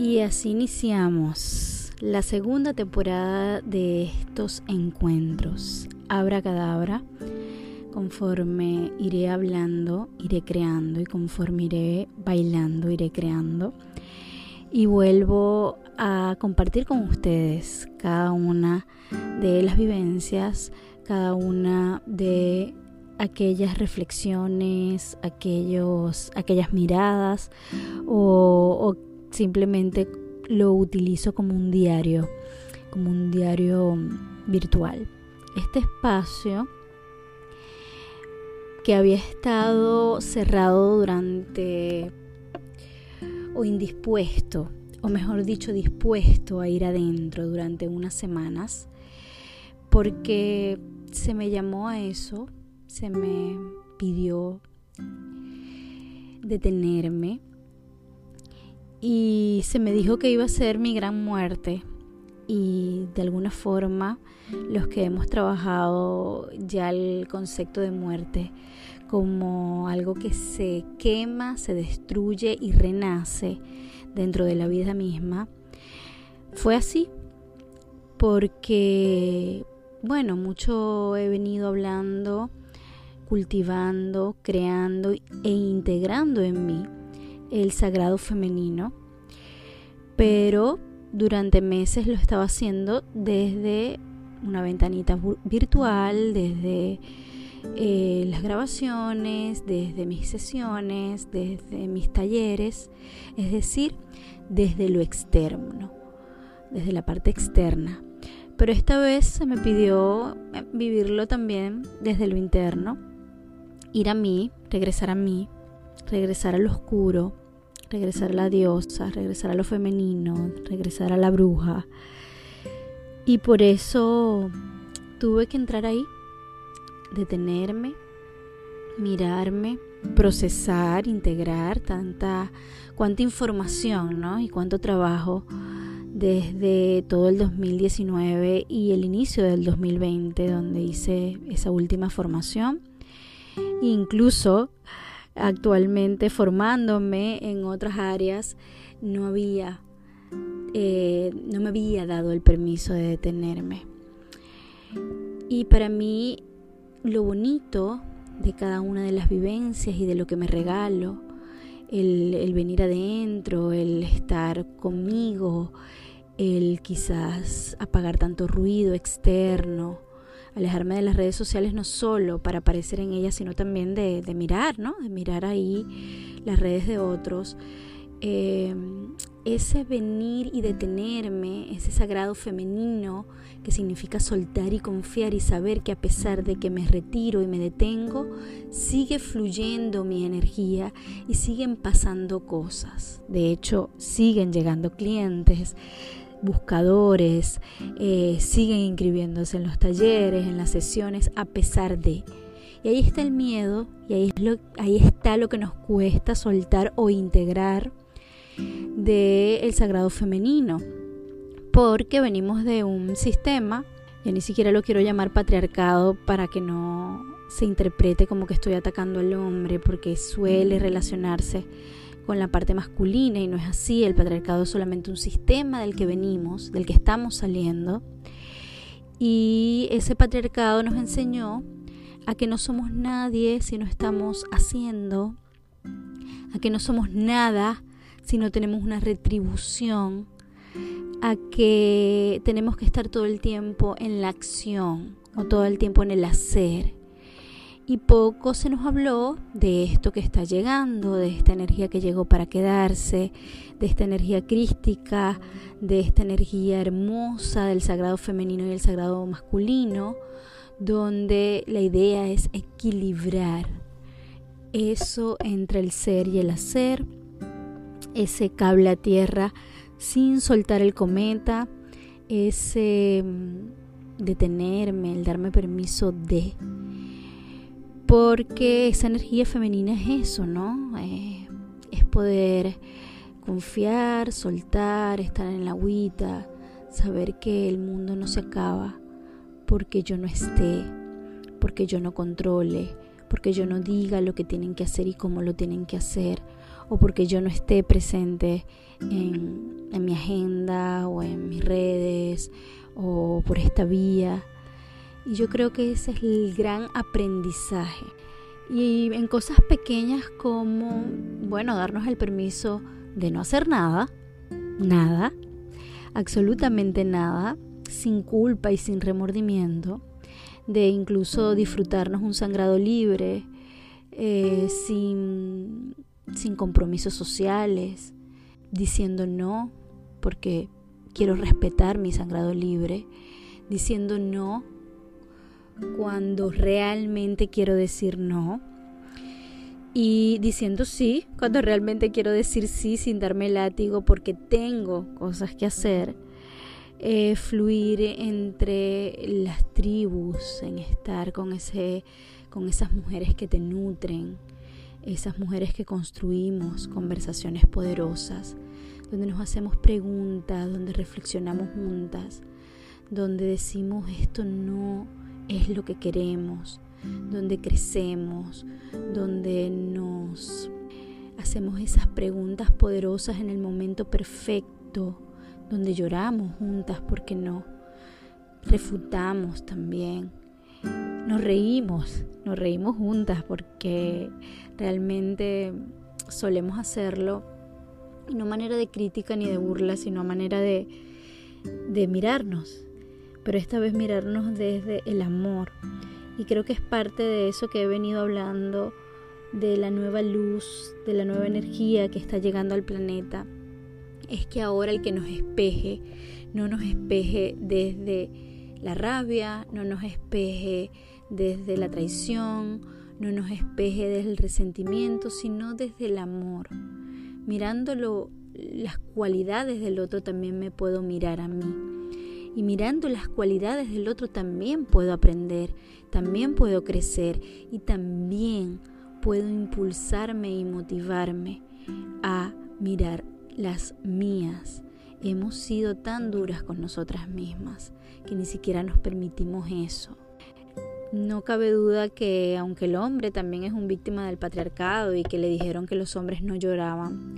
Y así iniciamos la segunda temporada de estos encuentros. Abra cadabra. Conforme iré hablando, iré creando y conforme iré bailando, iré creando. Y vuelvo a compartir con ustedes cada una de las vivencias, cada una de aquellas reflexiones, aquellos, aquellas miradas o, o simplemente lo utilizo como un diario, como un diario virtual. Este espacio que había estado cerrado durante o indispuesto, o mejor dicho, dispuesto a ir adentro durante unas semanas, porque se me llamó a eso, se me pidió detenerme y se me dijo que iba a ser mi gran muerte. Y de alguna forma los que hemos trabajado ya el concepto de muerte como algo que se quema, se destruye y renace dentro de la vida misma, fue así. Porque, bueno, mucho he venido hablando, cultivando, creando e integrando en mí el sagrado femenino, pero durante meses lo estaba haciendo desde una ventanita virtual, desde eh, las grabaciones, desde mis sesiones, desde mis talleres, es decir, desde lo externo, desde la parte externa. Pero esta vez se me pidió eh, vivirlo también desde lo interno, ir a mí, regresar a mí, regresar a lo oscuro, regresar a la diosa, regresar a lo femenino, regresar a la bruja. Y por eso tuve que entrar ahí, detenerme, mirarme, procesar, integrar tanta cuánta información, ¿no? Y cuánto trabajo desde todo el 2019 y el inicio del 2020 donde hice esa última formación. Incluso actualmente formándome en otras áreas, no había, eh, no me había dado el permiso de detenerme. Y para mí lo bonito de cada una de las vivencias y de lo que me regalo, el, el venir adentro, el estar conmigo, el quizás apagar tanto ruido externo, alejarme de las redes sociales no solo para aparecer en ellas, sino también de, mirar, ¿no? De mirar ahí las redes de otros. Eh, ese venir y detenerme, ese sagrado femenino que significa soltar y confiar y saber que a pesar de que me retiro y me detengo, sigue fluyendo mi energía y siguen pasando cosas. De hecho, siguen llegando clientes, buscadores, eh, siguen inscribiéndose en los talleres, en las sesiones, a pesar de. Y ahí está el miedo y ahí, es lo, ahí está lo que nos cuesta soltar o integrar del el sagrado femenino. Porque venimos de un sistema, yo ni siquiera lo quiero llamar patriarcado para que no se interprete como que estoy atacando al hombre, porque suele relacionarse con la parte masculina y no es así, el patriarcado es solamente un sistema del que venimos, del que estamos saliendo. Y ese patriarcado nos enseñó a que no somos nadie si no estamos haciendo, a que no somos nada si no tenemos una retribución, a que tenemos que estar todo el tiempo en la acción o todo el tiempo en el hacer y poco se nos habló de esto que está llegando, de esta energía que llegó para quedarse, de esta energía crística, de esta energía hermosa del sagrado femenino y el sagrado masculino, donde la idea es equilibrar eso entre el ser y el hacer, ese cable a tierra sin soltar el cometa, ese mm, detenerme, el darme permiso de porque esa energía femenina es eso, ¿no? Eh, es poder confiar, soltar, estar en la agüita, saber que el mundo no se acaba porque yo no esté, porque yo no controle, porque yo no diga lo que tienen que hacer y cómo lo tienen que hacer, o porque yo no esté presente en, en mi agenda o en mis redes o por esta vía. Y yo creo que ese es el gran aprendizaje. Y en cosas pequeñas como, bueno, darnos el permiso de no hacer nada, nada, absolutamente nada, sin culpa y sin remordimiento, de incluso disfrutarnos un sangrado libre, eh, sin, sin compromisos sociales, diciendo no, porque quiero respetar mi sangrado libre, diciendo no cuando realmente quiero decir no y diciendo sí cuando realmente quiero decir sí sin darme látigo porque tengo cosas que hacer. Eh, fluir entre las tribus, en estar con, ese, con esas mujeres que te nutren, esas mujeres que construimos conversaciones poderosas, donde nos hacemos preguntas, donde reflexionamos juntas, donde decimos esto no es lo que queremos, donde crecemos, donde nos hacemos esas preguntas poderosas en el momento perfecto, donde lloramos juntas, porque no? Refutamos también, nos reímos, nos reímos juntas porque realmente solemos hacerlo, no manera de crítica ni de burla, sino a manera de, de mirarnos, pero esta vez mirarnos desde el amor. Y creo que es parte de eso que he venido hablando, de la nueva luz, de la nueva energía que está llegando al planeta. Es que ahora el que nos espeje, no nos espeje desde la rabia, no nos espeje desde la traición, no nos espeje desde el resentimiento, sino desde el amor. Mirándolo, las cualidades del otro también me puedo mirar a mí y mirando las cualidades del otro también puedo aprender, también puedo crecer y también puedo impulsarme y motivarme a mirar las mías. Hemos sido tan duras con nosotras mismas que ni siquiera nos permitimos eso. No cabe duda que aunque el hombre también es un víctima del patriarcado y que le dijeron que los hombres no lloraban,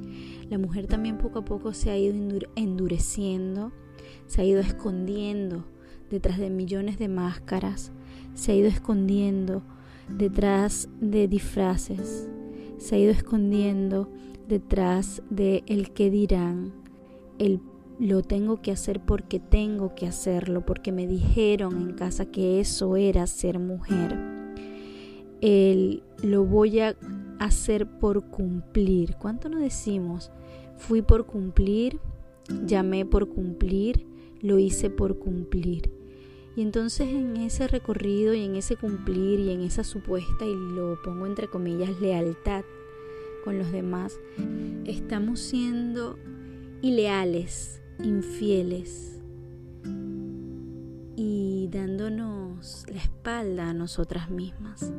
la mujer también poco a poco se ha ido endureciendo se ha ido escondiendo detrás de millones de máscaras, se ha ido escondiendo detrás de disfraces, se ha ido escondiendo detrás de el que dirán, el lo tengo que hacer porque tengo que hacerlo, porque me dijeron en casa que eso era ser mujer. El lo voy a hacer por cumplir. ¿Cuánto nos decimos? Fui por cumplir, llamé por cumplir, lo hice por cumplir. Y entonces en ese recorrido y en ese cumplir y en esa supuesta, y lo pongo entre comillas, lealtad con los demás, estamos siendo ileales, infieles y dándonos la espalda a nosotras mismas.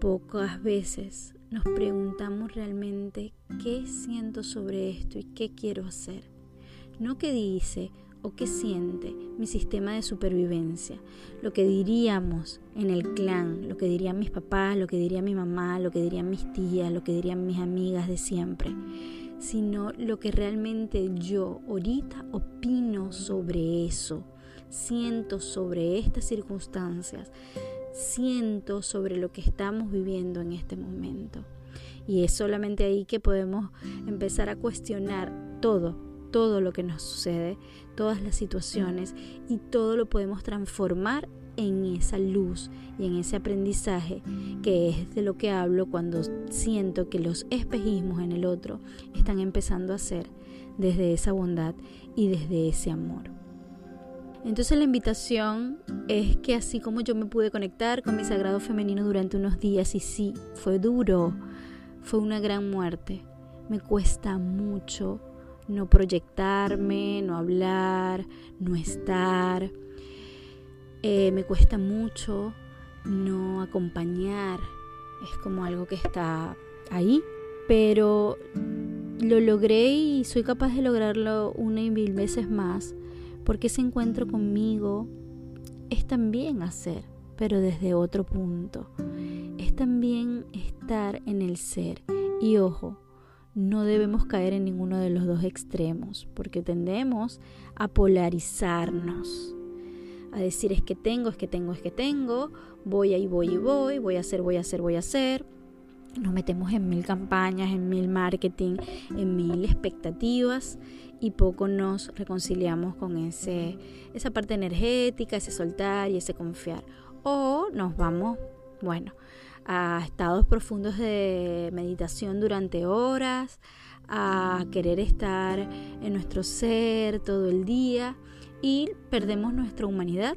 Pocas veces nos preguntamos realmente qué siento sobre esto y qué quiero hacer. No qué dice o qué siente mi sistema de supervivencia, lo que diríamos en el clan, lo que dirían mis papás, lo que diría mi mamá, lo que dirían mis tías, lo que dirían mis amigas de siempre, sino lo que realmente yo ahorita opino sobre eso, siento sobre estas circunstancias, siento sobre lo que estamos viviendo en este momento. Y es solamente ahí que podemos empezar a cuestionar todo, todo lo que nos sucede, todas las situaciones y todo lo podemos transformar en esa luz y en ese aprendizaje que es de lo que hablo cuando siento que los espejismos en el otro están empezando a ser desde esa bondad y desde ese amor. Entonces la invitación es que así como yo me pude conectar con mi sagrado femenino durante unos días y sí, fue duro, fue una gran muerte, me cuesta mucho no proyectarme, no hablar, no estar. Eh, me cuesta mucho no acompañar, es como algo que está ahí, pero lo logré y soy capaz de lograrlo una y mil veces más, porque ese encuentro conmigo es también hacer, pero desde otro punto. Es también estar en el ser. Y ojo, no debemos caer en ninguno de los dos extremos, porque tendemos a polarizarnos, a decir es que tengo, es que tengo, es que tengo, voy ahí, voy y voy, voy a hacer, voy a hacer, voy a hacer. Nos metemos en mil campañas, en mil marketing, en mil expectativas y poco nos reconciliamos con ese, esa parte energética, ese soltar y ese confiar. O nos vamos, bueno, a estados profundos de meditación durante horas, a querer estar en nuestro ser todo el día y perdemos nuestra humanidad.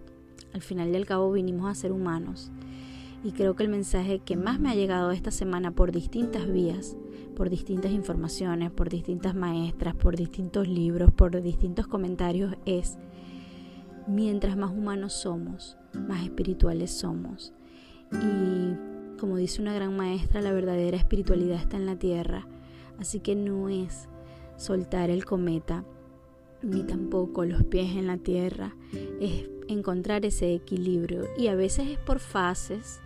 Al final y al cabo vinimos a ser humanos. Y creo que el mensaje que más me ha llegado esta semana por distintas vías, por distintas informaciones, por distintas maestras, por distintos libros, por distintos comentarios es, mientras más humanos somos, más espirituales somos. Y como dice una gran maestra, la verdadera espiritualidad está en la tierra, así que no es soltar el cometa, ni tampoco los pies en la tierra, es encontrar ese equilibrio y a veces es por fases.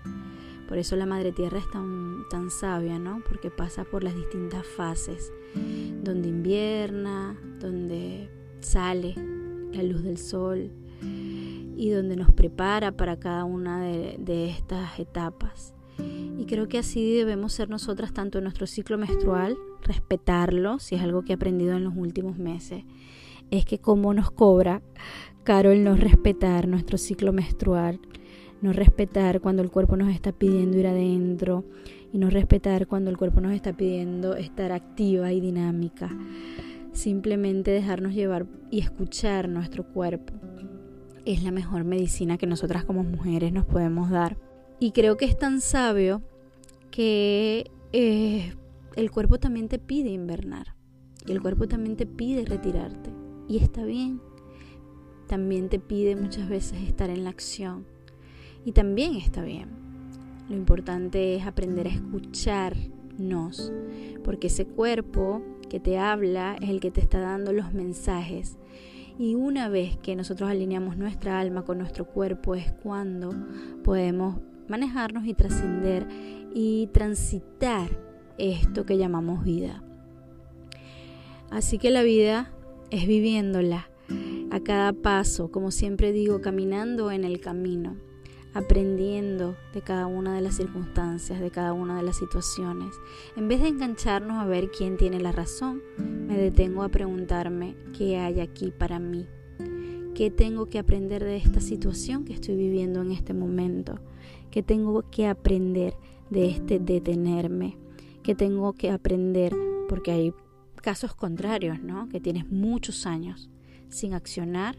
Por eso la Madre Tierra es tan, tan sabia, ¿no? Porque pasa por las distintas fases, donde invierna, donde sale la luz del sol y donde nos prepara para cada una de, de estas etapas. Y creo que así debemos ser nosotras tanto en nuestro ciclo menstrual, respetarlo, si es algo que he aprendido en los últimos meses, es que como nos cobra caro el no respetar nuestro ciclo menstrual, no respetar cuando el cuerpo nos está pidiendo ir adentro y no respetar cuando el cuerpo nos está pidiendo estar activa y dinámica. Simplemente dejarnos llevar y escuchar nuestro cuerpo es la mejor medicina que nosotras como mujeres nos podemos dar. Y creo que es tan sabio que eh, el cuerpo también te pide invernar. Y el cuerpo también te pide retirarte. Y está bien. También te pide muchas veces estar en la acción. Y también está bien. Lo importante es aprender a escucharnos. Porque ese cuerpo que te habla es el que te está dando los mensajes. Y una vez que nosotros alineamos nuestra alma con nuestro cuerpo es cuando podemos manejarnos y trascender y transitar esto que llamamos vida. Así que la vida es viviéndola a cada paso, como siempre digo, caminando en el camino, aprendiendo de cada una de las circunstancias, de cada una de las situaciones. En vez de engancharnos a ver quién tiene la razón, me detengo a preguntarme qué hay aquí para mí. ¿Qué tengo que aprender de esta situación que estoy viviendo en este momento? ¿Qué tengo que aprender de este detenerme? ¿Qué tengo que aprender? Porque hay casos contrarios, ¿no? Que tienes muchos años sin accionar,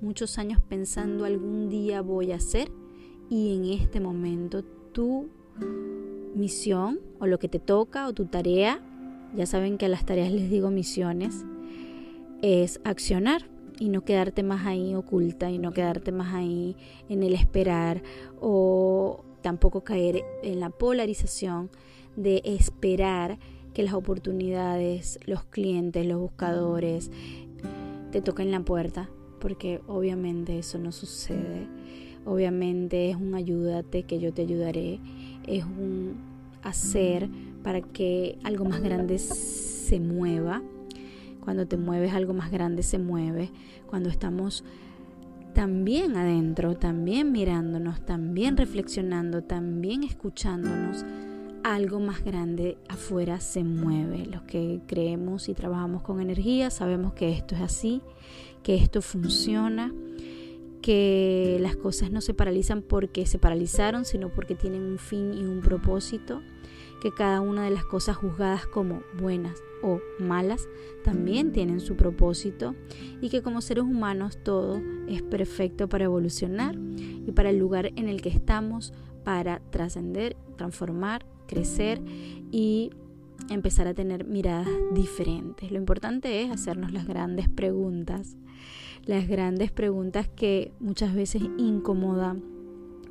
muchos años pensando algún día voy a hacer y en este momento tu misión o lo que te toca o tu tarea, ya saben que a las tareas les digo misiones, es accionar y no quedarte más ahí oculta y no quedarte más ahí en el esperar o tampoco caer en la polarización de esperar que las oportunidades, los clientes, los buscadores te toquen la puerta, porque obviamente eso no sucede. Obviamente es un ayúdate que yo te ayudaré, es un hacer para que algo más grande se mueva cuando te mueves algo más grande se mueve. Cuando estamos también adentro, también mirándonos, también reflexionando, también escuchándonos, algo más grande afuera se mueve. Los que creemos y trabajamos con energía sabemos que esto es así, que esto funciona, que las cosas no se paralizan porque se paralizaron, sino porque tienen un fin y un propósito que cada una de las cosas juzgadas como buenas o malas también tienen su propósito y que como seres humanos todo es perfecto para evolucionar y para el lugar en el que estamos para trascender, transformar, crecer y empezar a tener miradas diferentes. Lo importante es hacernos las grandes preguntas, las grandes preguntas que muchas veces incomodan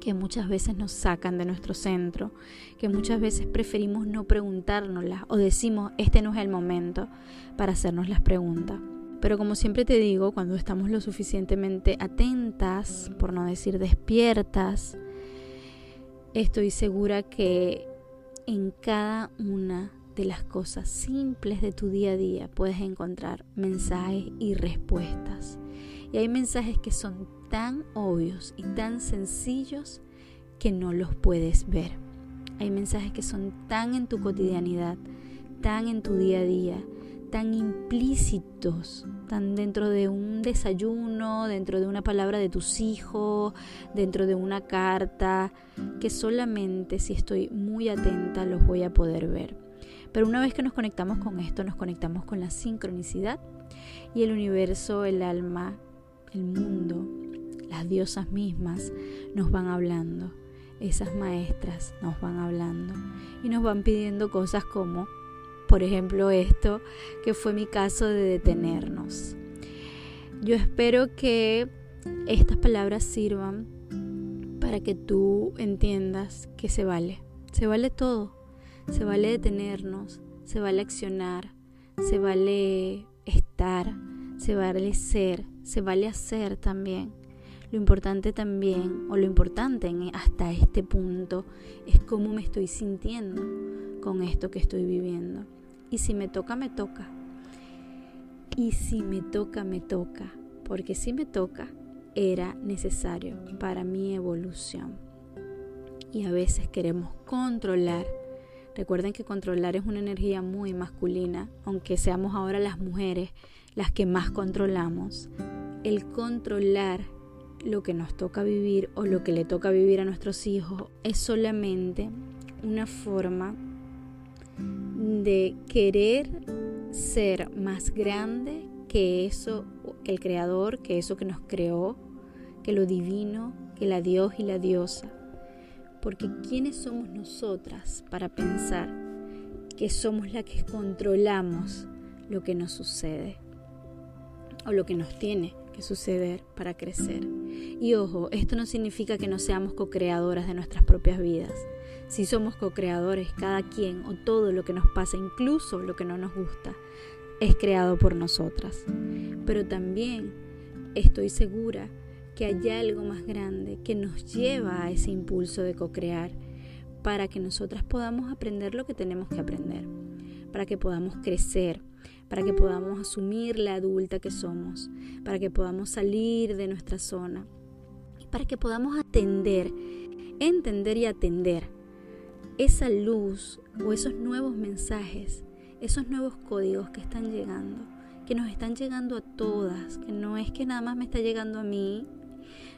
que muchas veces nos sacan de nuestro centro, que muchas veces preferimos no preguntárnoslas o decimos este no es el momento para hacernos las preguntas. Pero como siempre te digo, cuando estamos lo suficientemente atentas, por no decir despiertas, estoy segura que en cada una de las cosas simples de tu día a día puedes encontrar mensajes y respuestas. Y hay mensajes que son tan obvios y tan sencillos que no los puedes ver. Hay mensajes que son tan en tu cotidianidad, tan en tu día a día, tan implícitos, tan dentro de un desayuno, dentro de una palabra de tus hijos, dentro de una carta, que solamente si estoy muy atenta los voy a poder ver. Pero una vez que nos conectamos con esto, nos conectamos con la sincronicidad y el universo, el alma, el mundo, las diosas mismas nos van hablando. Esas maestras nos van hablando y nos van pidiendo cosas como, por ejemplo, esto que fue mi caso de detenernos. Yo espero que estas palabras sirvan para que tú entiendas que se vale. Se vale todo se vale detenernos, se vale accionar, se vale estar, se vale ser, se vale hacer también. Lo importante también, o lo importante hasta este punto, es cómo me estoy sintiendo con esto que estoy viviendo. Y si me toca, me toca. Y si me toca, me toca. Porque si me toca, era necesario para mi evolución. Y a veces queremos controlar Recuerden que controlar es una energía muy masculina, aunque seamos ahora las mujeres las que más controlamos. El controlar lo que nos toca vivir o lo que le toca vivir a nuestros hijos es solamente una forma de querer ser más grande que eso, el creador, que eso que nos creó, que lo divino, que la Dios y la diosa. Porque ¿quiénes somos nosotras para pensar que somos las que controlamos lo que nos sucede? O lo que nos tiene que suceder para crecer. Y ojo, esto no significa que no seamos co-creadoras de nuestras propias vidas. Si somos co-creadores, cada quien o todo lo que nos pasa, incluso lo que no nos gusta, es creado por nosotras. Pero también estoy segura que haya algo más grande que nos lleva a ese impulso de co-crear para que nosotras podamos aprender lo que tenemos que aprender, para que podamos crecer, para que podamos asumir la adulta que somos, para que podamos salir de nuestra zona, para que podamos atender, entender y atender esa luz o esos nuevos mensajes, esos nuevos códigos que están llegando, que nos están llegando a todas, que no es que nada más me está llegando a mí,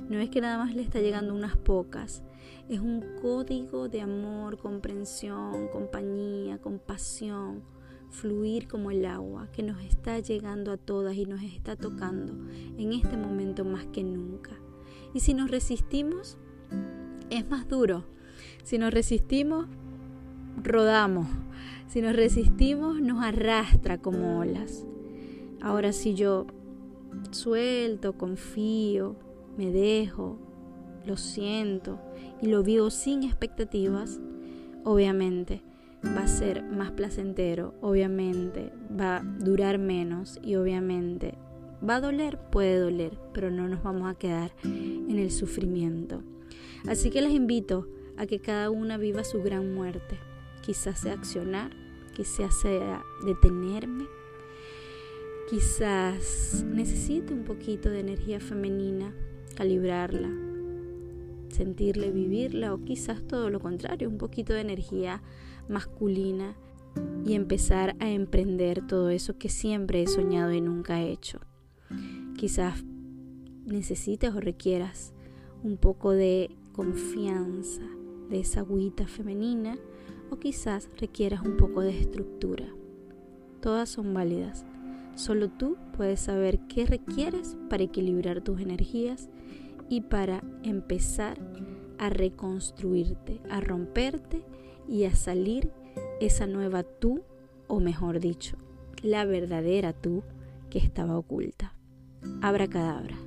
no es que nada más le está llegando unas pocas, es un código de amor, comprensión, compañía, compasión, fluir como el agua que nos está llegando a todas y nos está tocando en este momento más que nunca. Y si nos resistimos, es más duro. Si nos resistimos, rodamos. Si nos resistimos, nos arrastra como olas. Ahora si yo suelto, confío, me dejo, lo siento y lo vivo sin expectativas, obviamente va a ser más placentero, obviamente va a durar menos y obviamente va a doler, puede doler, pero no nos vamos a quedar en el sufrimiento. Así que les invito a que cada una viva su gran muerte. Quizás sea accionar, quizás sea detenerme, quizás necesite un poquito de energía femenina calibrarla, sentirle, vivirla o quizás todo lo contrario, un poquito de energía masculina y empezar a emprender todo eso que siempre he soñado y nunca he hecho. Quizás necesites o requieras un poco de confianza, de esa agüita femenina o quizás requieras un poco de estructura. Todas son válidas. Solo tú puedes saber qué requieres para equilibrar tus energías y para empezar a reconstruirte, a romperte y a salir esa nueva tú, o mejor dicho, la verdadera tú que estaba oculta. Abra cadabra.